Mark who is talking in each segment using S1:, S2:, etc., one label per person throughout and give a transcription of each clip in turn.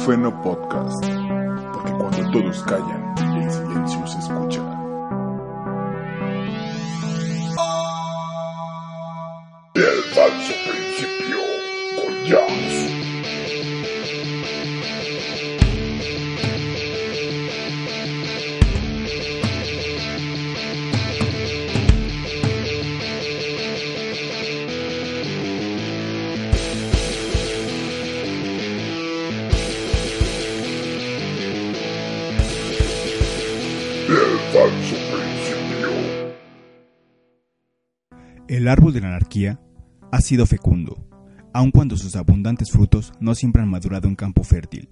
S1: Acúfeno Podcast, porque cuando todos callan, el silencio se escucha. El falso principio con Jazz. El
S2: árbol de la anarquía ha sido fecundo, aun cuando sus abundantes frutos no siempre han madurado en campo fértil.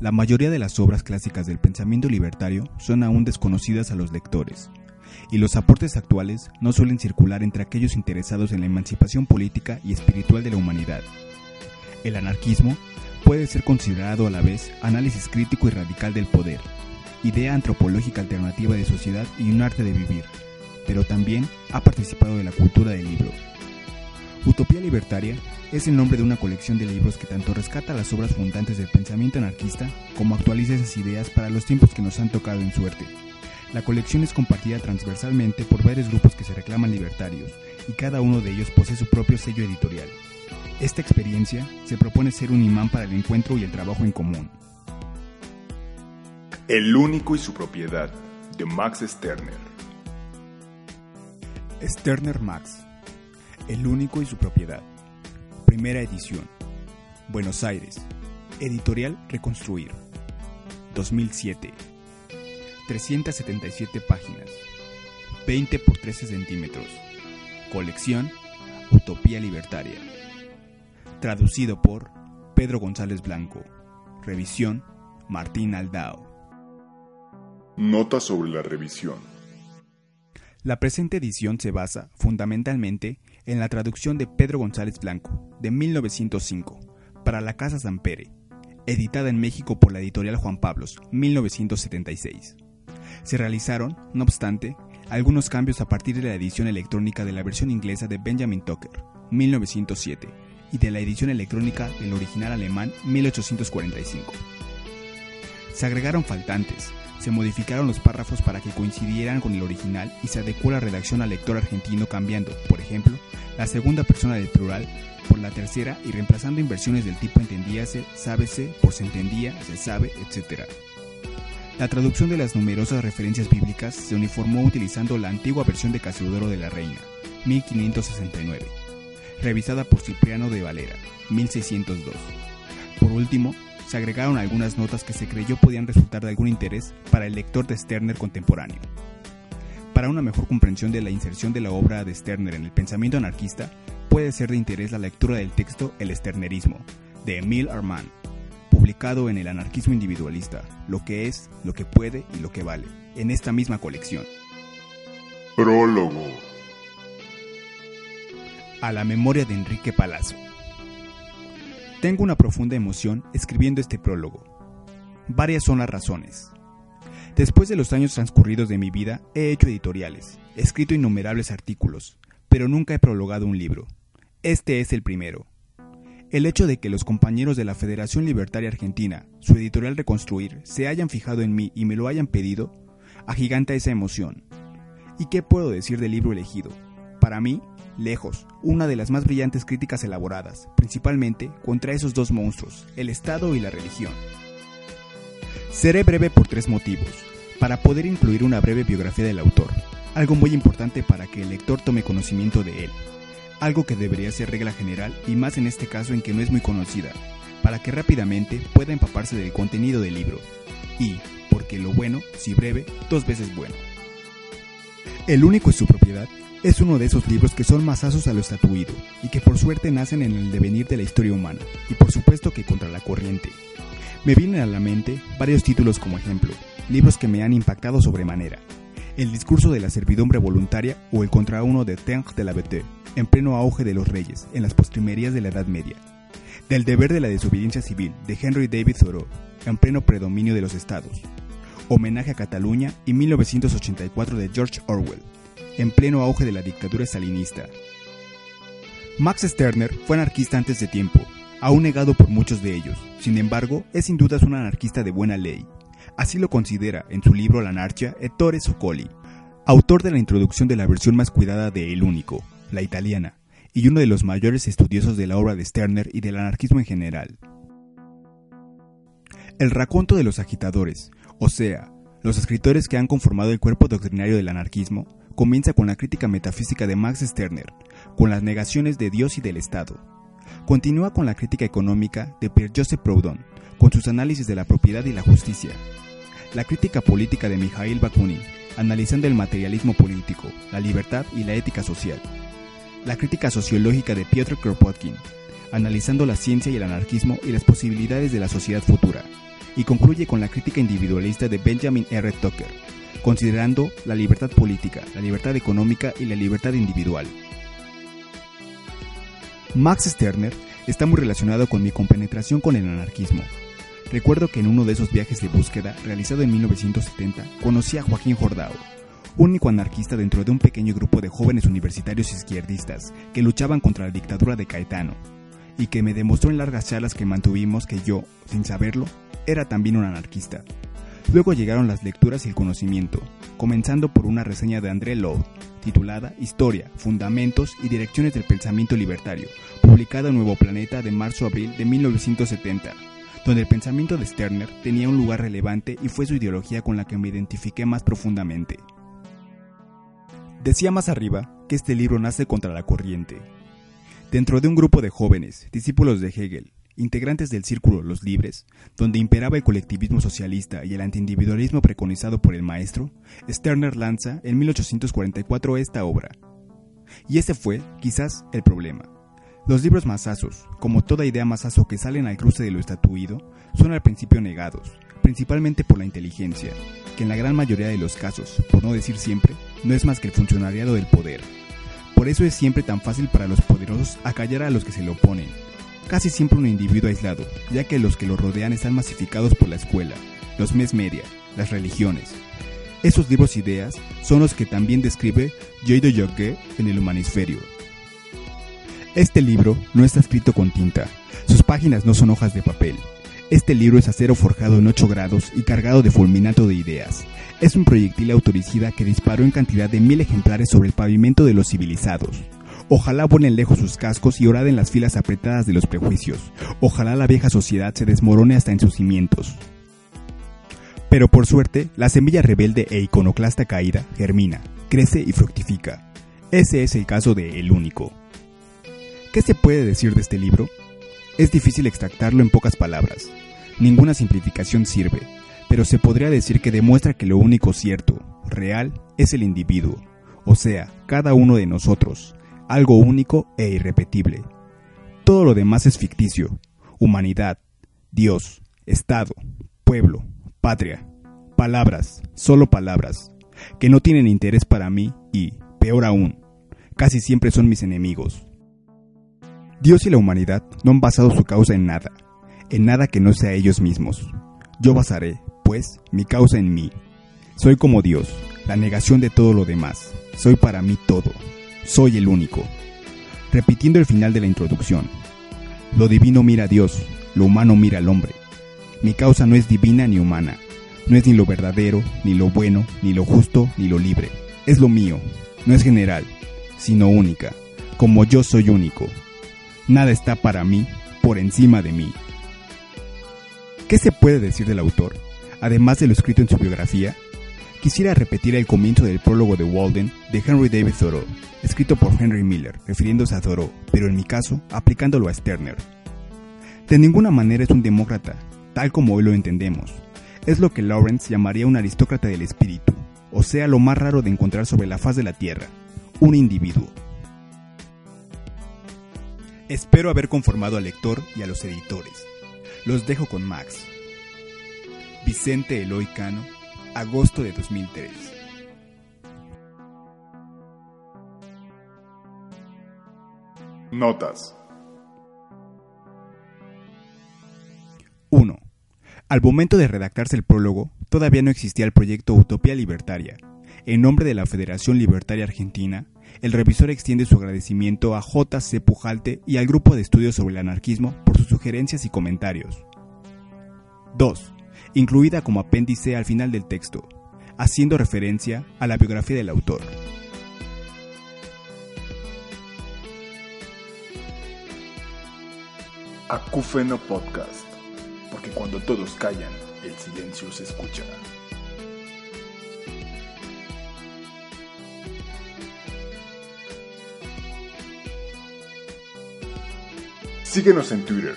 S2: La mayoría de las obras clásicas del pensamiento libertario son aún desconocidas a los lectores, y los aportes actuales no suelen circular entre aquellos interesados en la emancipación política y espiritual de la humanidad. El anarquismo puede ser considerado a la vez análisis crítico y radical del poder, idea antropológica alternativa de sociedad y un arte de vivir, pero también ha participado de la cultura del libro. Utopía Libertaria es el nombre de una colección de libros que tanto rescata las obras fundantes del pensamiento anarquista como actualiza esas ideas para los tiempos que nos han tocado en suerte. La colección es compartida transversalmente por varios grupos que se reclaman libertarios y cada uno de ellos posee su propio sello editorial. Esta experiencia se propone ser un imán para el encuentro y el trabajo en común.
S1: El único y su propiedad, de Max Sterner.
S2: Sterner Max, El único y su propiedad. Primera edición. Buenos Aires. Editorial Reconstruir. 2007. 377 páginas. 20 por 13 centímetros. Colección Utopía Libertaria. Traducido por Pedro González Blanco. Revisión Martín Aldao.
S1: Nota sobre la revisión.
S2: La presente edición se basa, fundamentalmente, en la traducción de Pedro González Blanco, de 1905, para la Casa Sampere, editada en México por la editorial Juan Pablos, 1976. Se realizaron, no obstante, algunos cambios a partir de la edición electrónica de la versión inglesa de Benjamin Tucker, 1907, y de la edición electrónica del original alemán, 1845. Se agregaron faltantes, se modificaron los párrafos para que coincidieran con el original y se adecuó la redacción al lector argentino cambiando, por ejemplo, la segunda persona del plural por la tercera y reemplazando inversiones del tipo entendíase, sábese, por se entendía, se sabe, etc. La traducción de las numerosas referencias bíblicas se uniformó utilizando la antigua versión de Casiodoro de la Reina, 1569, revisada por Cipriano de Valera, 1602. Por último, se agregaron algunas notas que se creyó podían resultar de algún interés para el lector de Sterner contemporáneo. Para una mejor comprensión de la inserción de la obra de Sterner en el pensamiento anarquista, puede ser de interés la lectura del texto El Sternerismo, de Emile Armand, publicado en El Anarquismo Individualista, lo que es, lo que puede y lo que vale, en esta misma colección.
S1: Prólogo.
S2: A la memoria de Enrique Palazzo. Tengo una profunda emoción escribiendo este prólogo. Varias son las razones. Después de los años transcurridos de mi vida, he hecho editoriales, escrito innumerables artículos, pero nunca he prologado un libro. Este es el primero. El hecho de que los compañeros de la Federación Libertaria Argentina, su editorial Reconstruir, se hayan fijado en mí y me lo hayan pedido, agiganta esa emoción. ¿Y qué puedo decir del libro elegido? Para mí, lejos, una de las más brillantes críticas elaboradas, principalmente contra esos dos monstruos, el Estado y la religión. Seré breve por tres motivos, para poder incluir una breve biografía del autor, algo muy importante para que el lector tome conocimiento de él, algo que debería ser regla general y más en este caso en que no es muy conocida, para que rápidamente pueda empaparse del contenido del libro, y, porque lo bueno, si breve, dos veces bueno. El único es su propiedad es uno de esos libros que son masazos a lo estatuido y que por suerte nacen en el devenir de la historia humana y por supuesto que contra la corriente. Me vienen a la mente varios títulos como ejemplo, libros que me han impactado sobremanera. El discurso de la servidumbre voluntaria o el contra uno de Teng de la Bete, en pleno auge de los reyes, en las postrimerías de la Edad Media. Del deber de la desobediencia civil de Henry David Thoreau, en pleno predominio de los estados. Homenaje a Cataluña y 1984 de George Orwell, en pleno auge de la dictadura stalinista. Max Sterner fue anarquista antes de tiempo, aún negado por muchos de ellos. Sin embargo, es sin dudas un anarquista de buena ley. Así lo considera en su libro La anarquia Ettore Soccoli, autor de la introducción de la versión más cuidada de El Único, la italiana, y uno de los mayores estudiosos de la obra de Sterner y del anarquismo en general. El raconto de los agitadores, o sea, los escritores que han conformado el cuerpo doctrinario del anarquismo, comienza con la crítica metafísica de Max Sterner, con las negaciones de Dios y del Estado. Continúa con la crítica económica de Pierre-Joseph Proudhon, con sus análisis de la propiedad y la justicia. La crítica política de Mikhail Bakunin, analizando el materialismo político, la libertad y la ética social. La crítica sociológica de Piotr Kropotkin, analizando la ciencia y el anarquismo y las posibilidades de la sociedad futura. Y concluye con la crítica individualista de Benjamin R. Tucker, considerando la libertad política, la libertad económica y la libertad individual. Max Sterner está muy relacionado con mi compenetración con el anarquismo. Recuerdo que en uno de esos viajes de búsqueda, realizado en 1970, conocí a Joaquín Jordao, único anarquista dentro de un pequeño grupo de jóvenes universitarios izquierdistas que luchaban contra la dictadura de Caetano, y que me demostró en largas charlas que mantuvimos que yo, sin saberlo, era también un anarquista. Luego llegaron las lecturas y el conocimiento, comenzando por una reseña de André Lode, titulada Historia, Fundamentos y Direcciones del Pensamiento Libertario, publicada en Nuevo Planeta de marzo-abril de 1970, donde el pensamiento de Sterner tenía un lugar relevante y fue su ideología con la que me identifiqué más profundamente. Decía más arriba que este libro nace contra la corriente. Dentro de un grupo de jóvenes, discípulos de Hegel, integrantes del Círculo Los Libres, donde imperaba el colectivismo socialista y el antiindividualismo preconizado por el maestro, Sterner lanza en 1844 esta obra. Y ese fue, quizás, el problema. Los libros masazos, como toda idea masazo que salen al cruce de lo estatuido, son al principio negados, principalmente por la inteligencia, que en la gran mayoría de los casos, por no decir siempre, no es más que el funcionariado del poder. Por eso es siempre tan fácil para los poderosos acallar a los que se le oponen, casi siempre un individuo aislado, ya que los que lo rodean están masificados por la escuela, los mes media, las religiones. Esos libros ideas son los que también describe Jade Yogue en el Humanisferio. Este libro no está escrito con tinta, sus páginas no son hojas de papel. Este libro es acero forjado en 8 grados y cargado de fulminato de ideas. Es un proyectil autoricida que disparó en cantidad de mil ejemplares sobre el pavimento de los civilizados. Ojalá vuelen lejos sus cascos y oraden las filas apretadas de los prejuicios. Ojalá la vieja sociedad se desmorone hasta en sus cimientos. Pero por suerte, la semilla rebelde e iconoclasta caída germina, crece y fructifica. Ese es el caso de El Único. ¿Qué se puede decir de este libro? Es difícil extractarlo en pocas palabras. Ninguna simplificación sirve, pero se podría decir que demuestra que lo único cierto, real, es el individuo, o sea, cada uno de nosotros, algo único e irrepetible. Todo lo demás es ficticio, humanidad, Dios, Estado, pueblo, patria, palabras, solo palabras, que no tienen interés para mí y, peor aún, casi siempre son mis enemigos. Dios y la humanidad no han basado su causa en nada, en nada que no sea ellos mismos. Yo basaré, pues, mi causa en mí. Soy como Dios, la negación de todo lo demás. Soy para mí todo soy el único. Repitiendo el final de la introducción. Lo divino mira a Dios, lo humano mira al hombre. Mi causa no es divina ni humana, no es ni lo verdadero, ni lo bueno, ni lo justo, ni lo libre. Es lo mío, no es general, sino única, como yo soy único. Nada está para mí por encima de mí. ¿Qué se puede decir del autor, además de lo escrito en su biografía? Quisiera repetir el comienzo del prólogo de Walden de Henry David Thoreau, escrito por Henry Miller, refiriéndose a Thoreau, pero en mi caso, aplicándolo a Sterner. De ninguna manera es un demócrata, tal como hoy lo entendemos. Es lo que Lawrence llamaría un aristócrata del espíritu, o sea lo más raro de encontrar sobre la faz de la Tierra, un individuo. Espero haber conformado al lector y a los editores. Los dejo con Max. Vicente Eloy Cano, agosto de 2003.
S1: Notas.
S2: 1. Al momento de redactarse el prólogo, todavía no existía el proyecto Utopía Libertaria. En nombre de la Federación Libertaria Argentina, el revisor extiende su agradecimiento a J.C. Pujalte y al Grupo de Estudios sobre el Anarquismo por sus sugerencias y comentarios. 2. Incluida como apéndice al final del texto, haciendo referencia a la biografía del autor.
S1: Acúfeno Podcast. Porque cuando todos callan, el silencio se escucha. Síguenos en Twitter,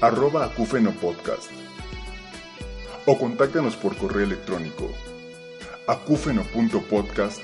S1: arroba Acúfeno. O contáctanos por correo electrónico, acúfeno.podcast